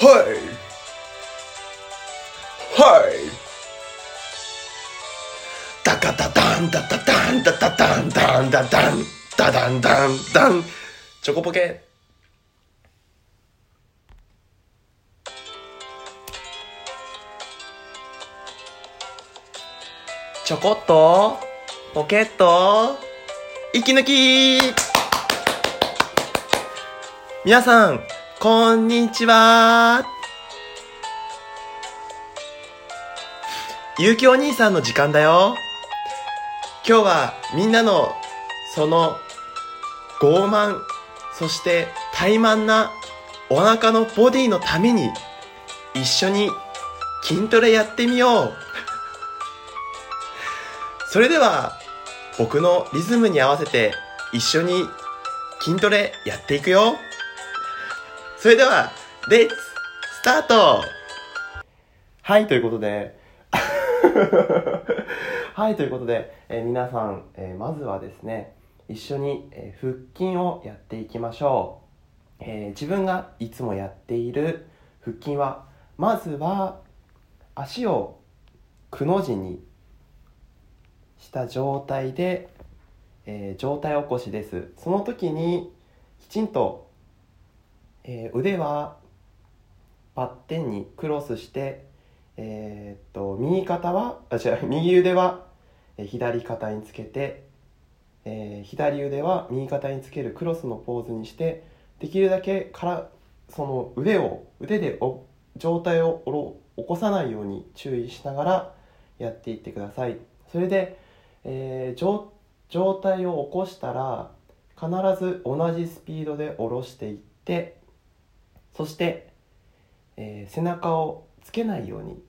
はい。はい。ダカダダンダダダンダダダンダンダダンダダンダン。ダンチョコポケ。ちょこっとポケット。息抜き。皆さんこんにちは。ゆうきお兄さんの時間だよ。今日はみんなのその傲慢そして怠慢なお腹のボディのために一緒に筋トレやってみよう。それでは僕のリズムに合わせて一緒に筋トレやっていくよ。それではレッツスタート。はいということで。はいということで、えー皆さん、えーまずはですね一緒に、えー腹筋をやっていきましょう、え自分がいつもやっている腹筋はまずは足をくの字にした状態で、えー上体起こしです。その時にきちんと、えー腕はバッテンにクロスしてえーっと右肩はあ違う右腕は左肩につけて、えー左腕は右肩につけるクロスのポーズにしてできるだけからその腕を腕でお上体をおろ起こさないように注意しながらやっていってください。それで、えー上上体を起こしたら必ず同じスピードで下ろしていってそして、えー背中をつけないように、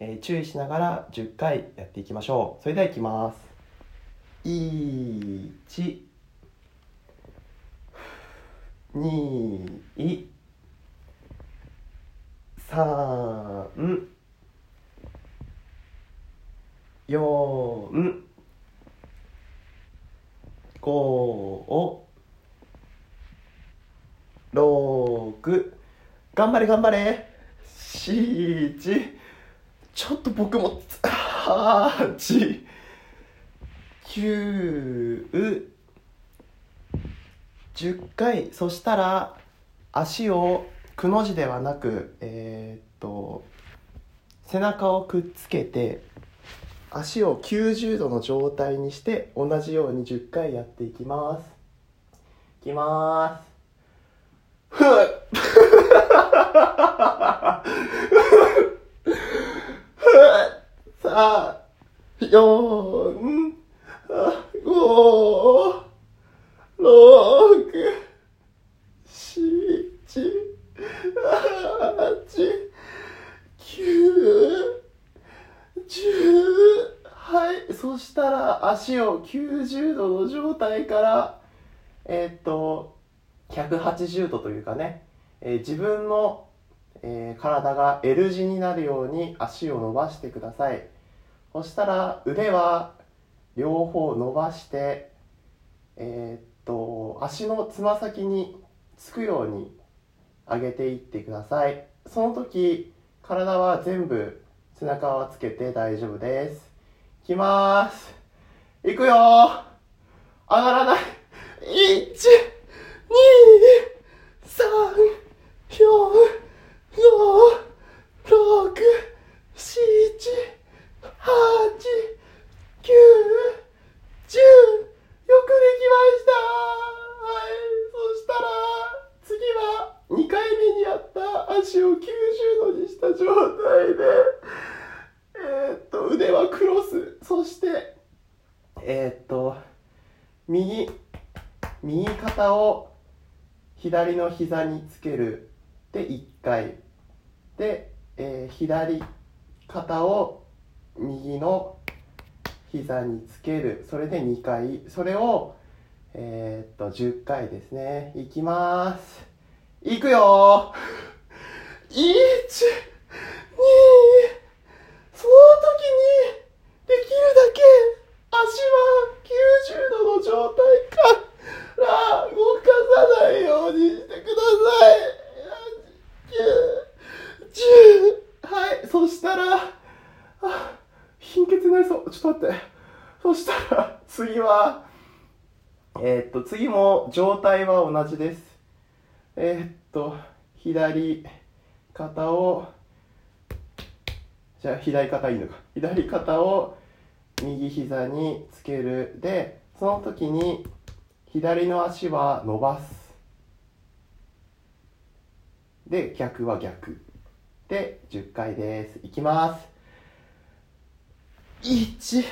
えー注意しながら10回やっていきましょう。それではいきます。1 2 3 4 5 6頑張れ頑張れ。7ちょっと僕も8 9 10回。そしたら足をくの字ではなくえーっと背中をくっつけて足を90度の状態にして同じように10回やっていきます。いきます。ふっさあ四五六七八九十はいそしたら足を90度の状態からえーっと180度というかね、えー自分の、えー体が L 字になるように足を伸ばしてください。そしたら腕は両方伸ばしてえーっと足のつま先につくように上げていってください。その時体は全部背中はつけて大丈夫です。いきます。いくよ上がらない1 2 3 4 5 6 7 8 9 10よくできましたはいそしたら次は2回目にやった足を90度にした状態でえーっと腕はクロスそしてえーっと右を左の膝につけるで1回。で、えー左肩を右の膝につける。それで2回。それをえーっと10回ですね。いきます。いくよ1 2その時にできるだけ足は90度の状態から動かさないようにしてください。9っと待ってそしたら次はえー、っと次も状態は同じです。えー、っと左肩をじゃあ左肩いいのか。左肩を右膝につける。でその時に左の足は伸ばす。で逆は逆。で10回です。いきます。1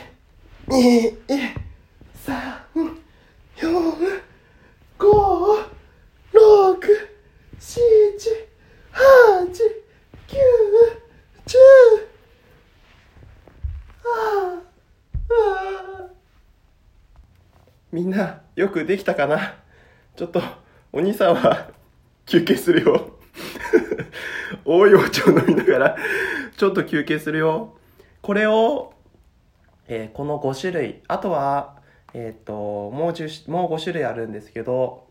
2 3 4 5 6 7 8 9 10ああみんなよくできたかな？ちょっとお兄さんは休憩するよ。大洋茶を飲みながらちょっと休憩するよ。これを、えー、この5種類あとはえっ、ー、ともう10もう5種類あるんですけど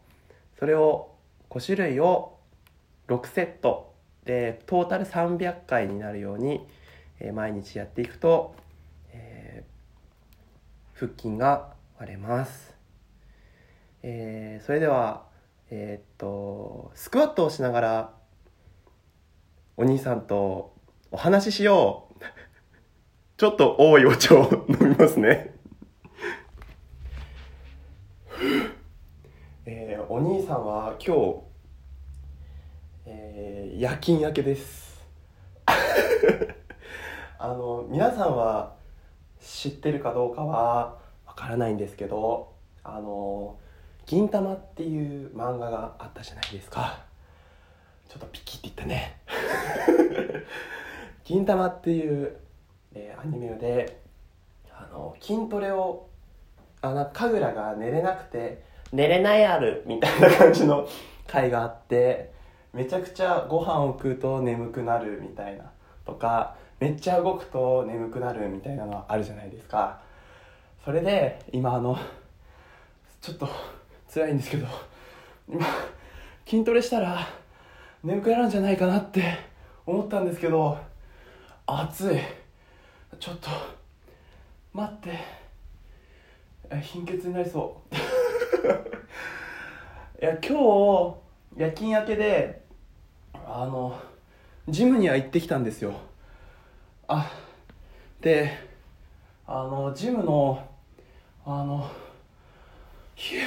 それを5種類を6セットでトータル300回になるように、えー、毎日やっていくと、えー、腹筋が割れます、えー、それではえっとスクワットをしながらお兄さんとお話ししよう。ちょっと多いお茶を飲みますね。えー、お兄さんは今日、えー、夜勤明けです。あの皆さんは知ってるかどうかはわからないんですけどあの「銀魂」っていう漫画があったじゃないですか。ちょっとピキって言ったね。銀魂っていう、えー、アニメであの筋トレをあの神楽が寝れなくて寝れないあるみたいな感じの回があってめちゃくちゃご飯を食うと眠くなるみたいなとかめっちゃ動くと眠くなるみたいなのはあるじゃないですか。それで今あのちょっと辛いんですけど今筋トレしたら眠くなるんじゃないかなって思ったんですけど暑い。ちょっと待って。貧血になりそう。いや今日夜勤明けであのジムには行ってきたんですよ。あであのジムのあのひゅ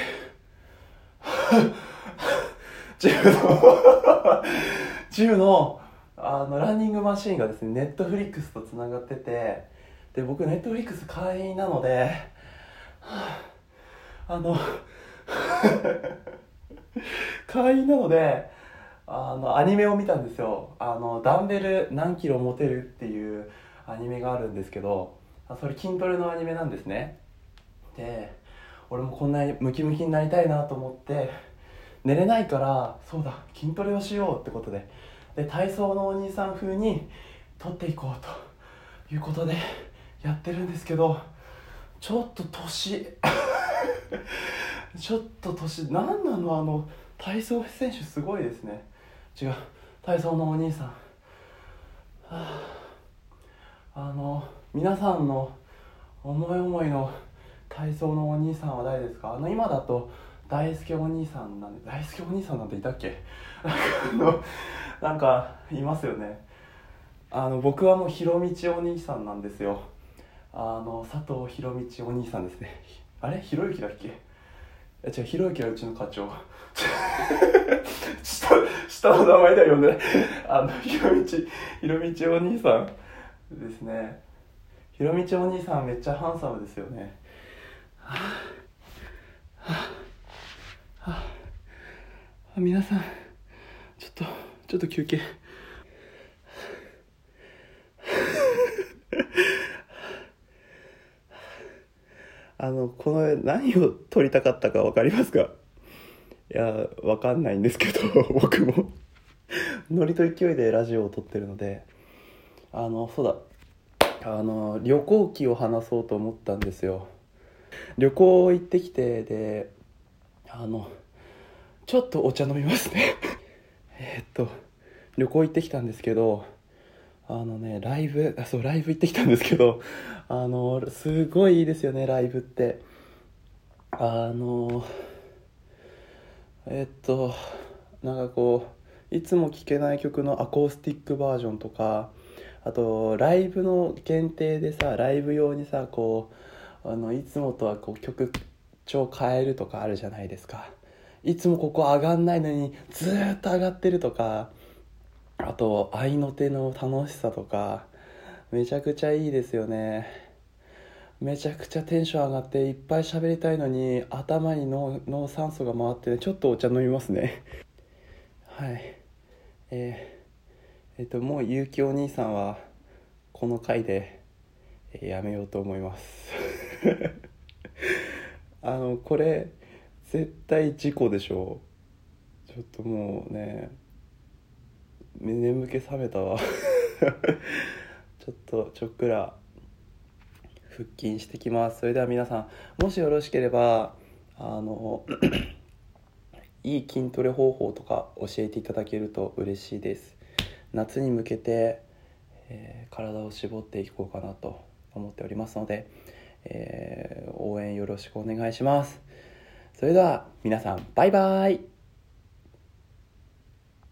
ジムのジムのあのランニングマシーンがですねネットフリックスとつながっててで僕ネットフリックス会員なので、あ、あの会員なのであのアニメを見たんですよ。あのダンベル何キロ持てるっていうアニメがあるんですけどそれ筋トレのアニメなんですね。で俺もこんなにムキムキになりたいなと思って寝れないからそうだ筋トレをしようってことでで体操のお兄さん風に取っていこうということでやってるんですけどちょっと年 ちょっと年何なのあの体操選手すごいですね。違う体操のお兄さん、はあ、あの皆さんの思い思いの体操のお兄さんは誰ですか？あの今だと大輔お兄さんなんで大輔お兄さんなんていたっけ？なんかいますよね。あの僕はもうひろみちお兄さんなんですよ。あの佐藤ひろみちお兄さんですね。あれ？ひろゆきだっけ？え違うひろゆきはうちの課長。下下の名前では呼んでないあのひろみちひろみちお兄さんですね。ひろみちお兄さんめっちゃハンサムですよね。はあ、あ、皆さんちょっとちょっと休憩。あのこの何を撮りたかったか分かりますか？いや分かんないんですけど 僕も。ノリと勢いでラジオを撮ってるので。あのそうだ。あの旅行記を話そうと思ったんですよ。旅行行ってきてであのちょっとお茶飲みますね。えっと旅行行ってきたんですけどあのねライブあそうライブ行ってきたんですけどあのすごいいいですよねライブって。あのえっとなんかこういつも聴けない曲のアコースティックバージョンとかあとライブの限定でさライブ用にさこうあのいつもとはこう曲調変えるとかあるじゃないですか。いつもここ上がんないのにずっと上がってるとかあと合いの手の楽しさとかめちゃくちゃいいですよね。めちゃくちゃテンション上がっていっぱい喋りたいのに頭に脳酸素が回ってねちょっとお茶飲みますね。はい。えー、えっ、ともうゆうきお兄さんはこの回で、えーやめようと思います。あのこれ絶対事故でしょ。うちょっともうねね眠気覚めたわ。ちょっとちょっくら腹筋してきます。それでは皆さんもしよろしければあのいい筋トレ方法とか教えていただけると嬉しいです。夏に向けて、えー体を絞っていこうかなと思っておりますので、えー応援よろしくお願いします。それでは皆さんバイバイ。